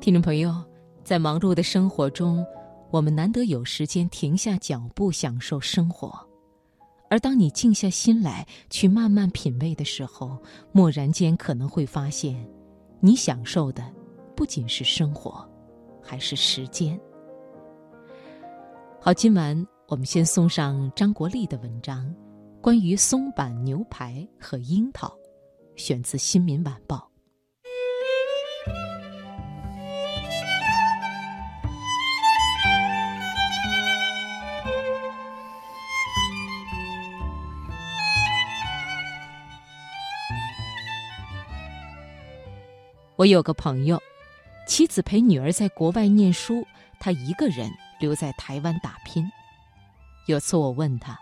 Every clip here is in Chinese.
听众朋友，在忙碌的生活中，我们难得有时间停下脚步享受生活。而当你静下心来去慢慢品味的时候，蓦然间可能会发现，你享受的不仅是生活，还是时间。好，今晚我们先送上张国立的文章，关于松板牛排和樱桃，选自《新民晚报》。我有个朋友，妻子陪女儿在国外念书，他一个人留在台湾打拼。有次我问他，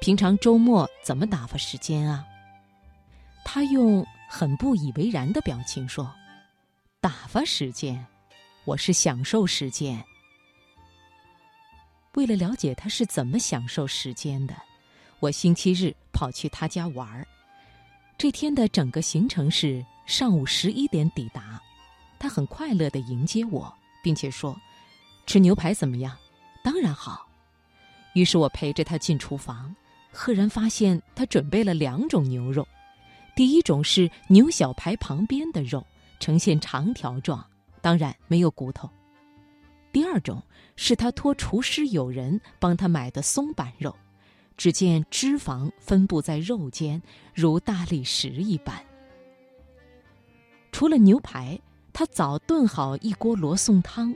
平常周末怎么打发时间啊？他用很不以为然的表情说：“打发时间，我是享受时间。”为了了解他是怎么享受时间的，我星期日跑去他家玩儿。这天的整个行程是。上午十一点抵达，他很快乐地迎接我，并且说：“吃牛排怎么样？”“当然好。”于是我陪着他进厨房，赫然发现他准备了两种牛肉。第一种是牛小排旁边的肉，呈现长条状，当然没有骨头；第二种是他托厨师友人帮他买的松板肉，只见脂肪分布在肉间，如大理石一般。除了牛排，他早炖好一锅罗宋汤。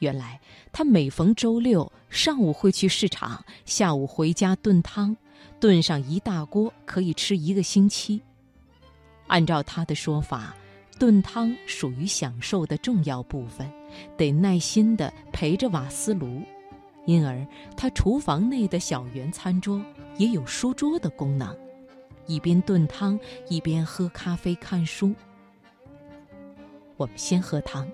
原来他每逢周六上午会去市场，下午回家炖汤，炖上一大锅，可以吃一个星期。按照他的说法，炖汤属于享受的重要部分，得耐心地陪着瓦斯炉，因而他厨房内的小圆餐桌也有书桌的功能，一边炖汤一边喝咖啡看书。我们先喝汤，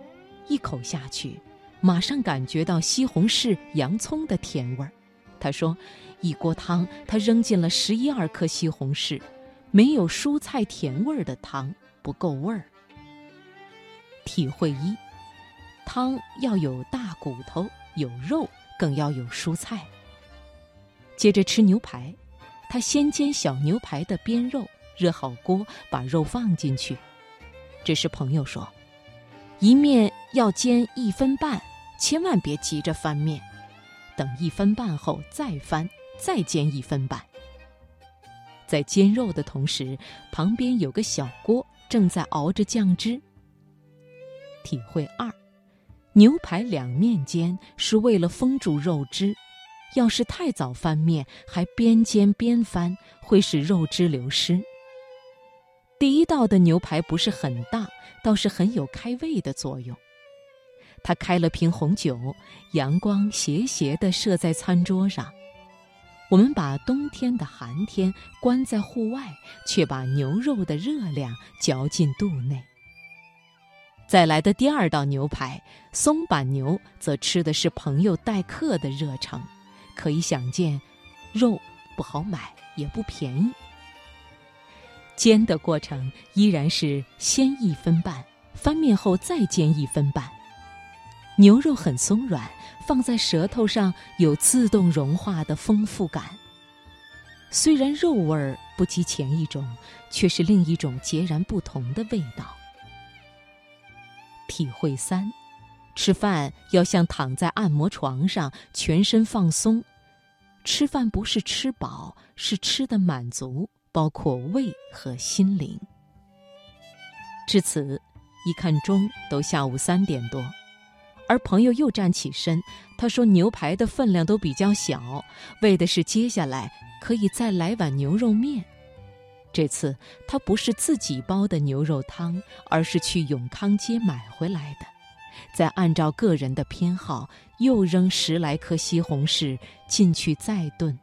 一口下去，马上感觉到西红柿、洋葱的甜味儿。他说：“一锅汤，他扔进了十一二颗西红柿，没有蔬菜甜味儿的汤不够味儿。”体会一：汤要有大骨头、有肉，更要有蔬菜。接着吃牛排，他先煎小牛排的边肉，热好锅，把肉放进去。这时朋友说。一面要煎一分半，千万别急着翻面，等一分半后再翻，再煎一分半。在煎肉的同时，旁边有个小锅正在熬着酱汁。体会二：牛排两面煎是为了封住肉汁，要是太早翻面，还边煎边翻，会使肉汁流失。第一道的牛排不是很大，倒是很有开胃的作用。他开了瓶红酒，阳光斜斜地射在餐桌上。我们把冬天的寒天关在户外，却把牛肉的热量嚼进肚内。再来的第二道牛排松板牛，则吃的是朋友待客的热诚。可以想见，肉不好买，也不便宜。煎的过程依然是先一分半，翻面后再煎一分半。牛肉很松软，放在舌头上有自动融化的丰富感。虽然肉味儿不及前一种，却是另一种截然不同的味道。体会三：吃饭要像躺在按摩床上，全身放松。吃饭不是吃饱，是吃的满足。包括胃和心灵。至此，一看钟，都下午三点多，而朋友又站起身，他说：“牛排的分量都比较小，为的是接下来可以再来碗牛肉面。这次他不是自己煲的牛肉汤，而是去永康街买回来的，再按照个人的偏好，又扔十来颗西红柿进去再炖。”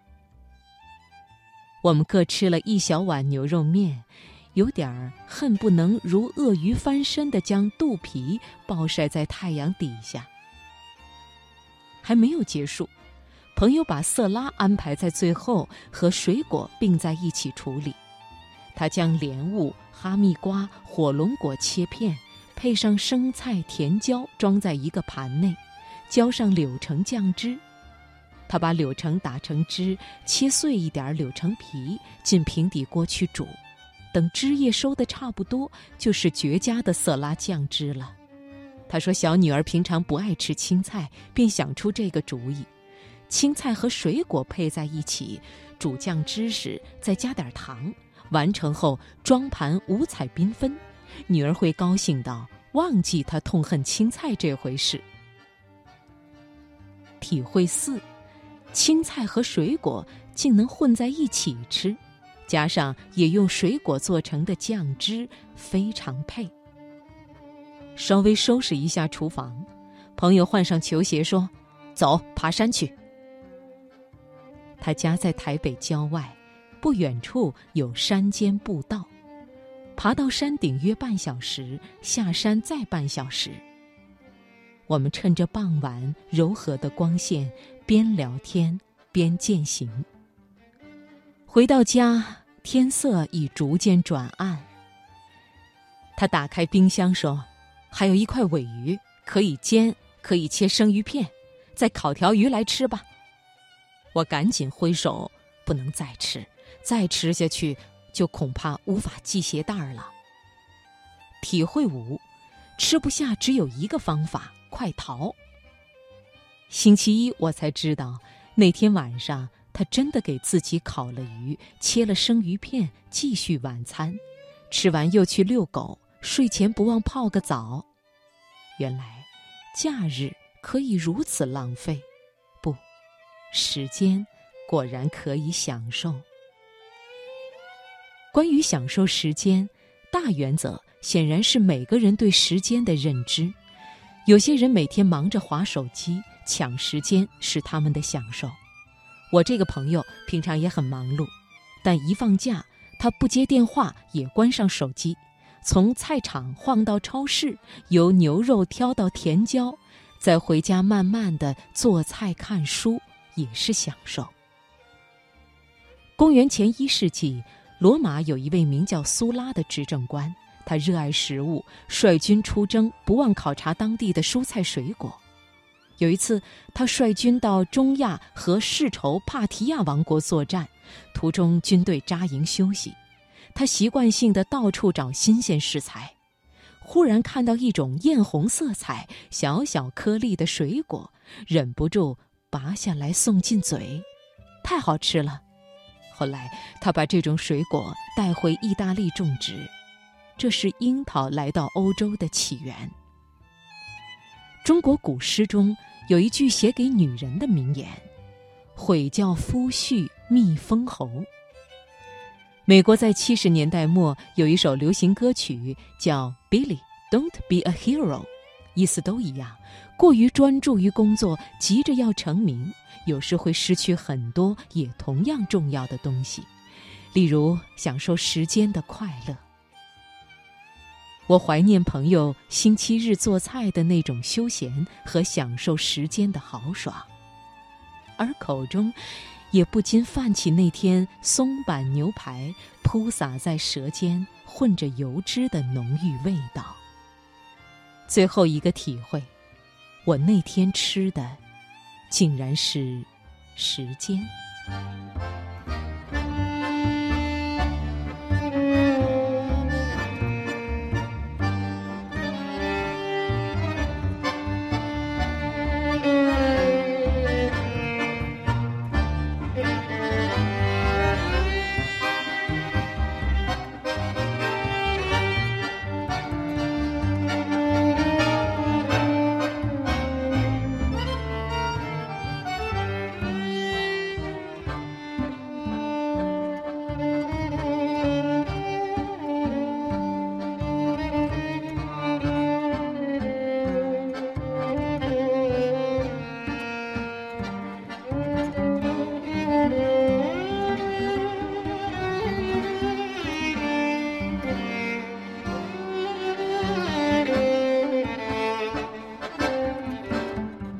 我们各吃了一小碗牛肉面，有点儿恨不能如鳄鱼翻身的将肚皮暴晒在太阳底下。还没有结束，朋友把色拉安排在最后，和水果并在一起处理。他将莲雾、哈密瓜、火龙果切片，配上生菜、甜椒，装在一个盘内，浇上柳橙酱汁。他把柳橙打成汁，切碎一点柳橙皮，进平底锅去煮。等汁液收的差不多，就是绝佳的色拉酱汁了。他说：“小女儿平常不爱吃青菜，便想出这个主意。青菜和水果配在一起，煮酱汁时再加点糖，完成后装盘，五彩缤纷。女儿会高兴到忘记她痛恨青菜这回事。”体会四：青菜和水果竟能混在一起吃。加上也用水果做成的酱汁，非常配。稍微收拾一下厨房，朋友换上球鞋说：“走，爬山去。”他家在台北郊外，不远处有山间步道，爬到山顶约半小时，下山再半小时。我们趁着傍晚柔和的光线，边聊天边践行。回到家。天色已逐渐转暗。他打开冰箱说：“还有一块尾鱼，可以煎，可以切生鱼片，再烤条鱼来吃吧。”我赶紧挥手：“不能再吃，再吃下去就恐怕无法系鞋带了。”体会五：吃不下只有一个方法，快逃。星期一我才知道，那天晚上。他真的给自己烤了鱼，切了生鱼片，继续晚餐。吃完又去遛狗，睡前不忘泡个澡。原来，假日可以如此浪费。不，时间果然可以享受。关于享受时间，大原则显然是每个人对时间的认知。有些人每天忙着划手机，抢时间是他们的享受。我这个朋友平常也很忙碌，但一放假，他不接电话，也关上手机，从菜场晃到超市，由牛肉挑到甜椒，再回家慢慢的做菜看书，也是享受。公元前一世纪，罗马有一位名叫苏拉的执政官，他热爱食物，率军出征，不忘考察当地的蔬菜水果。有一次，他率军到中亚和世仇帕提亚王国作战，途中军队扎营休息，他习惯性的到处找新鲜食材，忽然看到一种艳红色彩、小小颗粒的水果，忍不住拔下来送进嘴，太好吃了。后来，他把这种水果带回意大利种植，这是樱桃来到欧洲的起源。中国古诗中。有一句写给女人的名言：“悔教夫婿觅封侯。”美国在七十年代末有一首流行歌曲叫《Billy Don't Be a Hero》，意思都一样。过于专注于工作，急着要成名，有时会失去很多也同样重要的东西，例如享受时间的快乐。我怀念朋友星期日做菜的那种休闲和享受时间的豪爽，而口中也不禁泛起那天松板牛排铺洒在舌尖混着油脂的浓郁味道。最后一个体会，我那天吃的竟然是时间。